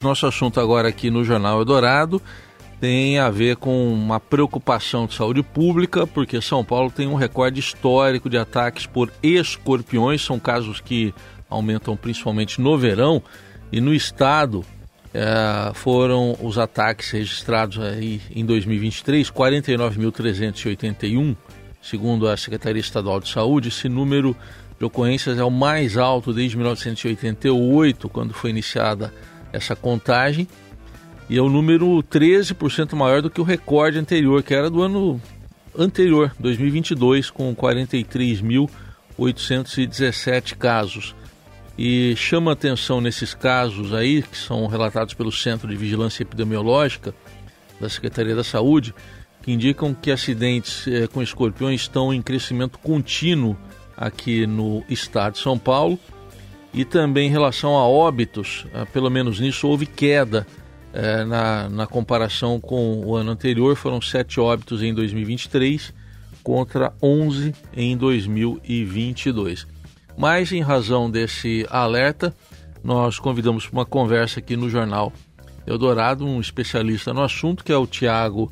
Nosso assunto agora aqui no Jornal Eldorado tem a ver com uma preocupação de saúde pública, porque São Paulo tem um recorde histórico de ataques por escorpiões, são casos que aumentam principalmente no verão, e no estado é, foram os ataques registrados aí em 2023, 49.381, segundo a Secretaria Estadual de Saúde, esse número de ocorrências é o mais alto desde 1988, quando foi iniciada essa contagem e é o um número 13% maior do que o recorde anterior, que era do ano anterior, 2022, com 43.817 casos. E chama atenção nesses casos aí, que são relatados pelo Centro de Vigilância Epidemiológica da Secretaria da Saúde, que indicam que acidentes eh, com escorpiões estão em crescimento contínuo aqui no estado de São Paulo e também em relação a óbitos, ah, pelo menos nisso houve queda é, na, na comparação com o ano anterior, foram sete óbitos em 2023 contra 11 em 2022. Mas em razão desse alerta, nós convidamos para uma conversa aqui no jornal Eldorado um especialista no assunto, que é o Tiago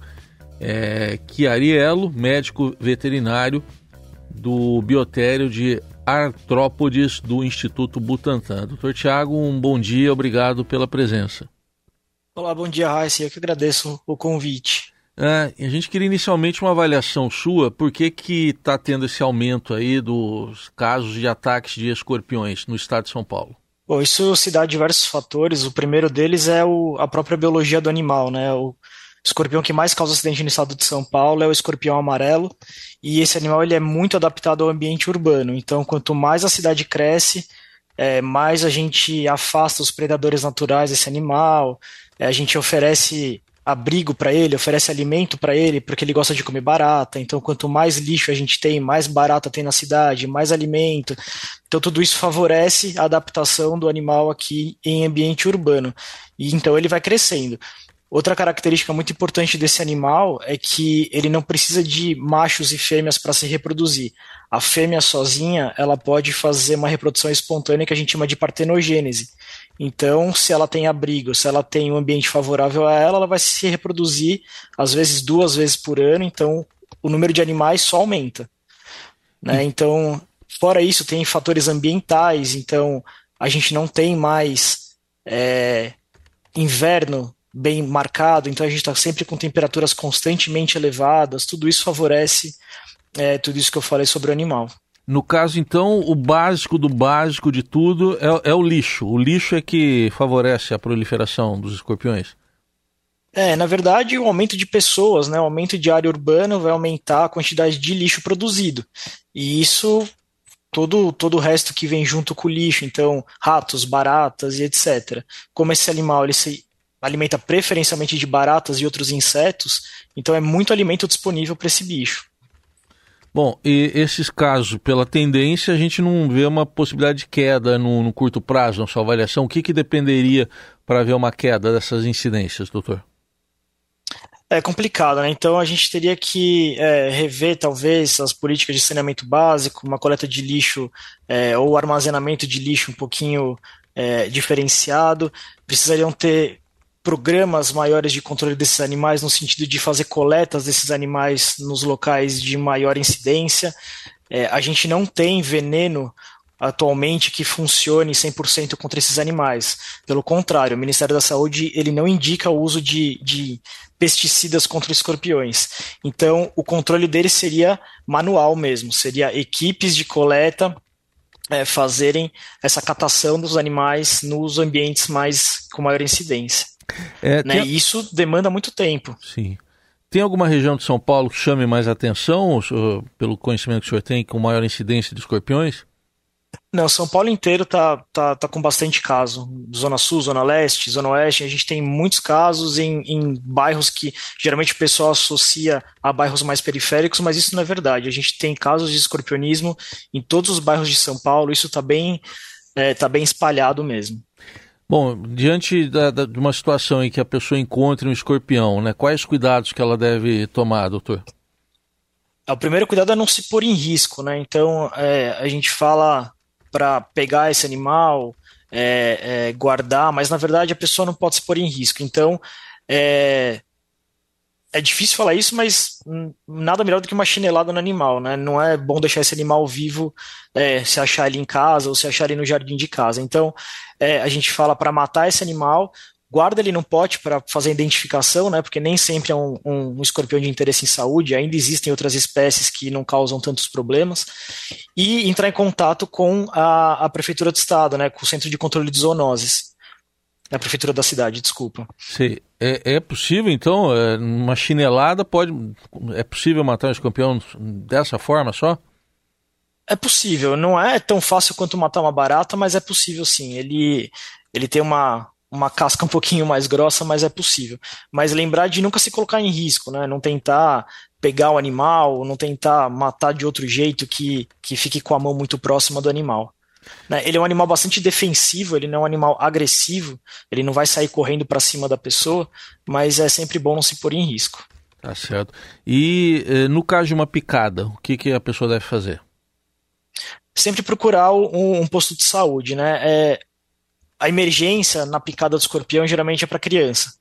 é, Chiariello, médico veterinário do Biotério de artrópodes do Instituto Butantan. Doutor Tiago, um bom dia, obrigado pela presença. Olá, bom dia, Raíssa. Eu que agradeço o convite. É, a gente queria inicialmente uma avaliação sua, por que que está tendo esse aumento aí dos casos de ataques de escorpiões no estado de São Paulo? Bom, isso se dá a diversos fatores. O primeiro deles é o, a própria biologia do animal, né? O, escorpião que mais causa acidente no estado de São Paulo é o escorpião amarelo, e esse animal ele é muito adaptado ao ambiente urbano. Então, quanto mais a cidade cresce, é, mais a gente afasta os predadores naturais desse animal, é, a gente oferece abrigo para ele, oferece alimento para ele, porque ele gosta de comer barata. Então, quanto mais lixo a gente tem, mais barata tem na cidade, mais alimento. Então, tudo isso favorece a adaptação do animal aqui em ambiente urbano. E então ele vai crescendo. Outra característica muito importante desse animal é que ele não precisa de machos e fêmeas para se reproduzir. A fêmea sozinha, ela pode fazer uma reprodução espontânea que a gente chama de partenogênese. Então, se ela tem abrigo, se ela tem um ambiente favorável a ela, ela vai se reproduzir às vezes duas vezes por ano, então o número de animais só aumenta. Né? Então, fora isso, tem fatores ambientais, então a gente não tem mais é, inverno bem marcado, então a gente está sempre com temperaturas constantemente elevadas, tudo isso favorece é, tudo isso que eu falei sobre o animal. No caso, então, o básico do básico de tudo é, é o lixo. O lixo é que favorece a proliferação dos escorpiões? É, na verdade, o aumento de pessoas, né, o aumento de área urbana vai aumentar a quantidade de lixo produzido. E isso, todo, todo o resto que vem junto com o lixo, então ratos, baratas e etc. Como esse animal ele se alimenta preferencialmente de baratas e outros insetos, então é muito alimento disponível para esse bicho. Bom, e esses casos, pela tendência, a gente não vê uma possibilidade de queda no, no curto prazo na sua avaliação. O que, que dependeria para ver uma queda dessas incidências, doutor? É complicado, né? Então a gente teria que é, rever, talvez, as políticas de saneamento básico, uma coleta de lixo é, ou armazenamento de lixo um pouquinho é, diferenciado. Precisariam ter programas maiores de controle desses animais, no sentido de fazer coletas desses animais nos locais de maior incidência. É, a gente não tem veneno atualmente que funcione 100% contra esses animais. Pelo contrário, o Ministério da Saúde ele não indica o uso de, de pesticidas contra escorpiões. Então, o controle deles seria manual mesmo, seria equipes de coleta é, fazerem essa catação dos animais nos ambientes mais com maior incidência. É, né? tem... Isso demanda muito tempo. Sim. Tem alguma região de São Paulo que chame mais atenção, pelo conhecimento que o senhor tem, com maior incidência de escorpiões? Não, São Paulo inteiro tá, tá, tá com bastante caso. Zona Sul, Zona Leste, Zona Oeste, a gente tem muitos casos em, em bairros que geralmente o pessoal associa a bairros mais periféricos, mas isso não é verdade. A gente tem casos de escorpionismo em todos os bairros de São Paulo, isso está bem, é, tá bem espalhado mesmo. Bom, diante da, da, de uma situação em que a pessoa encontre um escorpião, né, quais cuidados que ela deve tomar, doutor? É, o primeiro cuidado é não se pôr em risco, né? Então, é, a gente fala para pegar esse animal, é, é, guardar, mas na verdade a pessoa não pode se pôr em risco. Então, é, é difícil falar isso, mas nada melhor do que uma chinelada no animal, né? Não é bom deixar esse animal vivo é, se achar ele em casa ou se achar ele no jardim de casa. Então, é, a gente fala para matar esse animal, guarda ele num pote para fazer identificação, né? Porque nem sempre é um, um, um, escorpião de interesse em saúde, ainda existem outras espécies que não causam tantos problemas. E entrar em contato com a, a prefeitura do estado, né? Com o Centro de Controle de Zoonoses. A prefeitura da cidade, desculpa. Sim. É, é possível, então, é, uma chinelada pode. É possível matar um escorpião dessa forma só? É possível. Não é tão fácil quanto matar uma barata, mas é possível sim. Ele, ele tem uma, uma casca um pouquinho mais grossa, mas é possível. Mas lembrar de nunca se colocar em risco, né? Não tentar pegar o animal, não tentar matar de outro jeito que, que fique com a mão muito próxima do animal. Né? Ele é um animal bastante defensivo, ele não é um animal agressivo, ele não vai sair correndo para cima da pessoa, mas é sempre bom não se pôr em risco. Tá certo. E eh, no caso de uma picada, o que, que a pessoa deve fazer? Sempre procurar um, um posto de saúde, né? É, a emergência na picada do escorpião geralmente é para criança.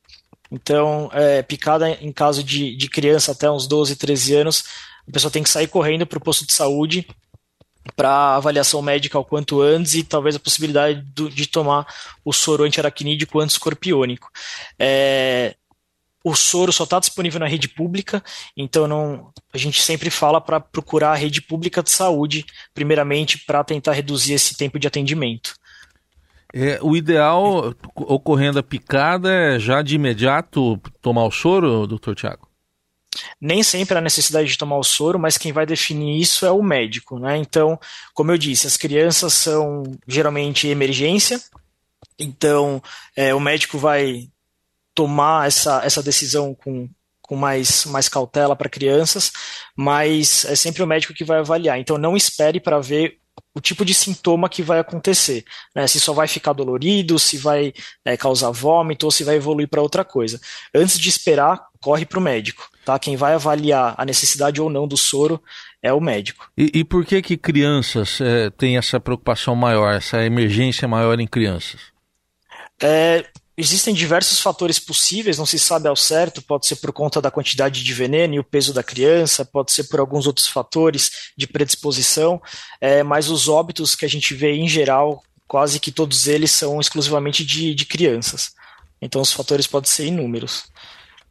Então, é, picada em caso de, de criança até uns 12, 13 anos, a pessoa tem que sair correndo para o posto de saúde para avaliação médica o quanto antes e talvez a possibilidade do, de tomar o soro antiaracnídeo anti-escorpiônico. É, o soro só está disponível na rede pública, então não, a gente sempre fala para procurar a rede pública de saúde, primeiramente para tentar reduzir esse tempo de atendimento. É, o ideal, ocorrendo a picada, é já de imediato tomar o soro, doutor Tiago? Nem sempre há necessidade de tomar o soro, mas quem vai definir isso é o médico, né? Então, como eu disse, as crianças são geralmente emergência, então é, o médico vai tomar essa, essa decisão com, com mais, mais cautela para crianças, mas é sempre o médico que vai avaliar. Então não espere para ver o tipo de sintoma que vai acontecer, né? Se só vai ficar dolorido, se vai é, causar vômito ou se vai evoluir para outra coisa. Antes de esperar, corre para o médico, tá? Quem vai avaliar a necessidade ou não do soro é o médico. E, e por que que crianças é, têm essa preocupação maior, essa emergência maior em crianças? É, Existem diversos fatores possíveis, não se sabe ao certo, pode ser por conta da quantidade de veneno e o peso da criança, pode ser por alguns outros fatores de predisposição, é, mas os óbitos que a gente vê em geral, quase que todos eles são exclusivamente de, de crianças. Então os fatores podem ser inúmeros.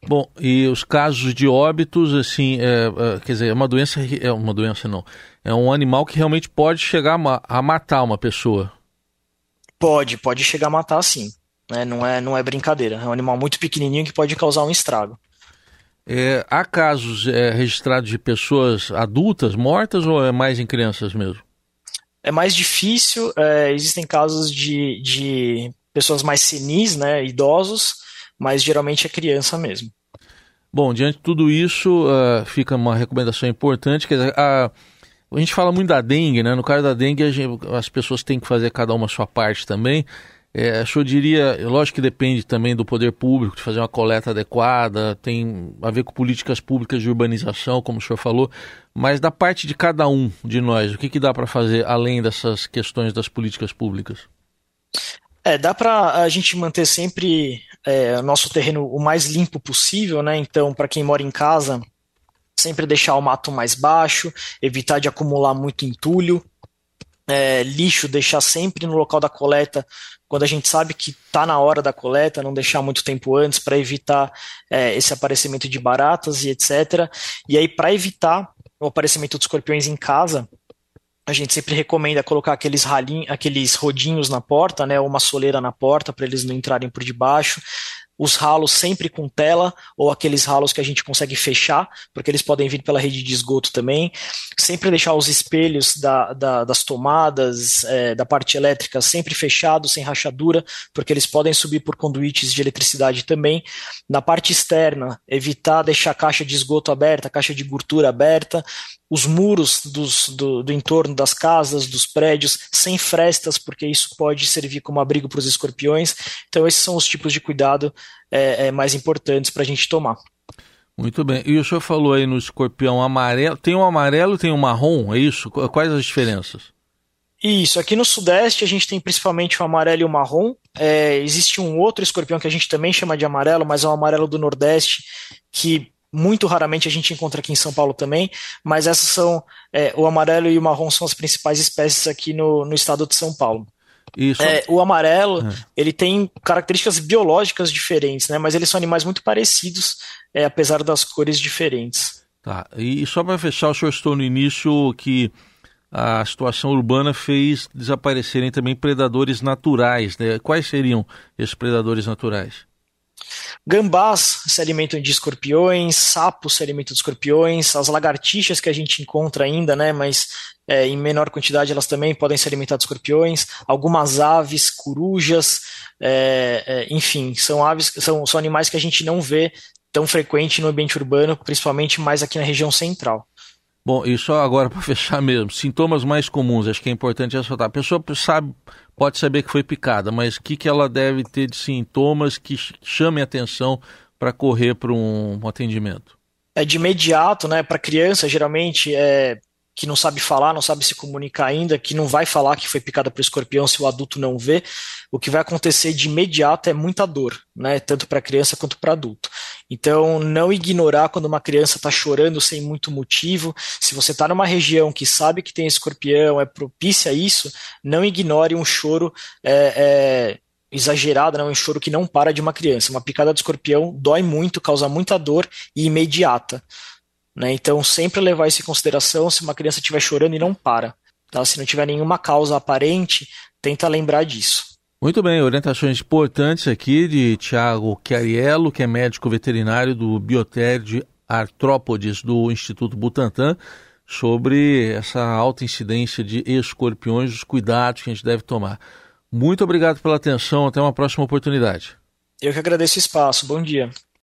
Bom, e os casos de óbitos, assim, é, é, quer dizer, é uma doença, é uma doença não, é um animal que realmente pode chegar a, matar uma pessoa. Pode, pode chegar a matar sim. Né? Não, é, não é brincadeira. É um animal muito pequenininho que pode causar um estrago. É, há casos é, registrados de pessoas adultas mortas ou é mais em crianças mesmo? É mais difícil. É, existem casos de, de pessoas mais senis, né, idosos, mas geralmente é criança mesmo. Bom, diante de tudo isso, uh, fica uma recomendação importante. Dizer, a, a gente fala muito da dengue, né? No caso da dengue, gente, as pessoas têm que fazer cada uma a sua parte também. É, senhor diria, lógico que depende também do poder público, de fazer uma coleta adequada, tem a ver com políticas públicas de urbanização, como o senhor falou, mas da parte de cada um de nós, o que, que dá para fazer além dessas questões das políticas públicas? É, dá para a gente manter sempre é, nosso terreno o mais limpo possível, né? Então, para quem mora em casa, sempre deixar o mato mais baixo, evitar de acumular muito entulho, é, lixo deixar sempre no local da coleta quando a gente sabe que está na hora da coleta, não deixar muito tempo antes para evitar é, esse aparecimento de baratas e etc. E aí, para evitar o aparecimento dos escorpiões em casa, a gente sempre recomenda colocar aqueles ralinhos, aqueles rodinhos na porta, né, uma soleira na porta para eles não entrarem por debaixo os ralos sempre com tela, ou aqueles ralos que a gente consegue fechar, porque eles podem vir pela rede de esgoto também. Sempre deixar os espelhos da, da, das tomadas, é, da parte elétrica, sempre fechados, sem rachadura, porque eles podem subir por conduítes de eletricidade também. Na parte externa, evitar deixar a caixa de esgoto aberta, a caixa de gordura aberta, os muros dos, do, do, entorno das casas, dos prédios, sem frestas, porque isso pode servir como abrigo para os escorpiões. Então, esses são os tipos de cuidado é, é, mais importantes para a gente tomar. Muito bem. E o senhor falou aí no escorpião amarelo. Tem um amarelo tem um marrom, é isso? Quais as diferenças? Isso, aqui no Sudeste a gente tem principalmente o amarelo e o marrom. É, existe um outro escorpião que a gente também chama de amarelo, mas é o amarelo do Nordeste, que muito raramente a gente encontra aqui em São Paulo também, mas essas são, é, o amarelo e o marrom são as principais espécies aqui no, no estado de São Paulo. Isso. É, o amarelo, é. ele tem características biológicas diferentes, né? Mas eles são animais muito parecidos, é, apesar das cores diferentes. Tá. E só para fechar, o senhor estou no início que a situação urbana fez desaparecerem também predadores naturais, né? Quais seriam esses predadores naturais? Gambás se alimentam de escorpiões, sapos se alimentam de escorpiões, as lagartixas que a gente encontra ainda, né, mas é, em menor quantidade elas também podem se alimentar de escorpiões, algumas aves, corujas, é, é, enfim, são aves, são, são animais que a gente não vê tão frequente no ambiente urbano, principalmente mais aqui na região central. Bom, e só agora para fechar mesmo, sintomas mais comuns, acho que é importante ressaltar. A pessoa sabe, pode saber que foi picada, mas o que, que ela deve ter de sintomas que chamem atenção para correr para um, um atendimento? É de imediato, né? Para criança, geralmente é que não sabe falar, não sabe se comunicar ainda, que não vai falar que foi picada por escorpião se o adulto não vê, o que vai acontecer de imediato é muita dor, né? Tanto para criança quanto para adulto. Então, não ignorar quando uma criança está chorando sem muito motivo. Se você está numa região que sabe que tem escorpião, é propícia a isso, não ignore um choro é, é, exagerado, né? um choro que não para de uma criança. Uma picada de escorpião dói muito, causa muita dor e imediata. Né? Então, sempre levar isso em consideração se uma criança estiver chorando e não para. Tá? Se não tiver nenhuma causa aparente, tenta lembrar disso. Muito bem, orientações importantes aqui de Tiago Chiariello, que é médico veterinário do Biotério de Artrópodes do Instituto Butantan, sobre essa alta incidência de escorpiões, os cuidados que a gente deve tomar. Muito obrigado pela atenção, até uma próxima oportunidade. Eu que agradeço o espaço, bom dia.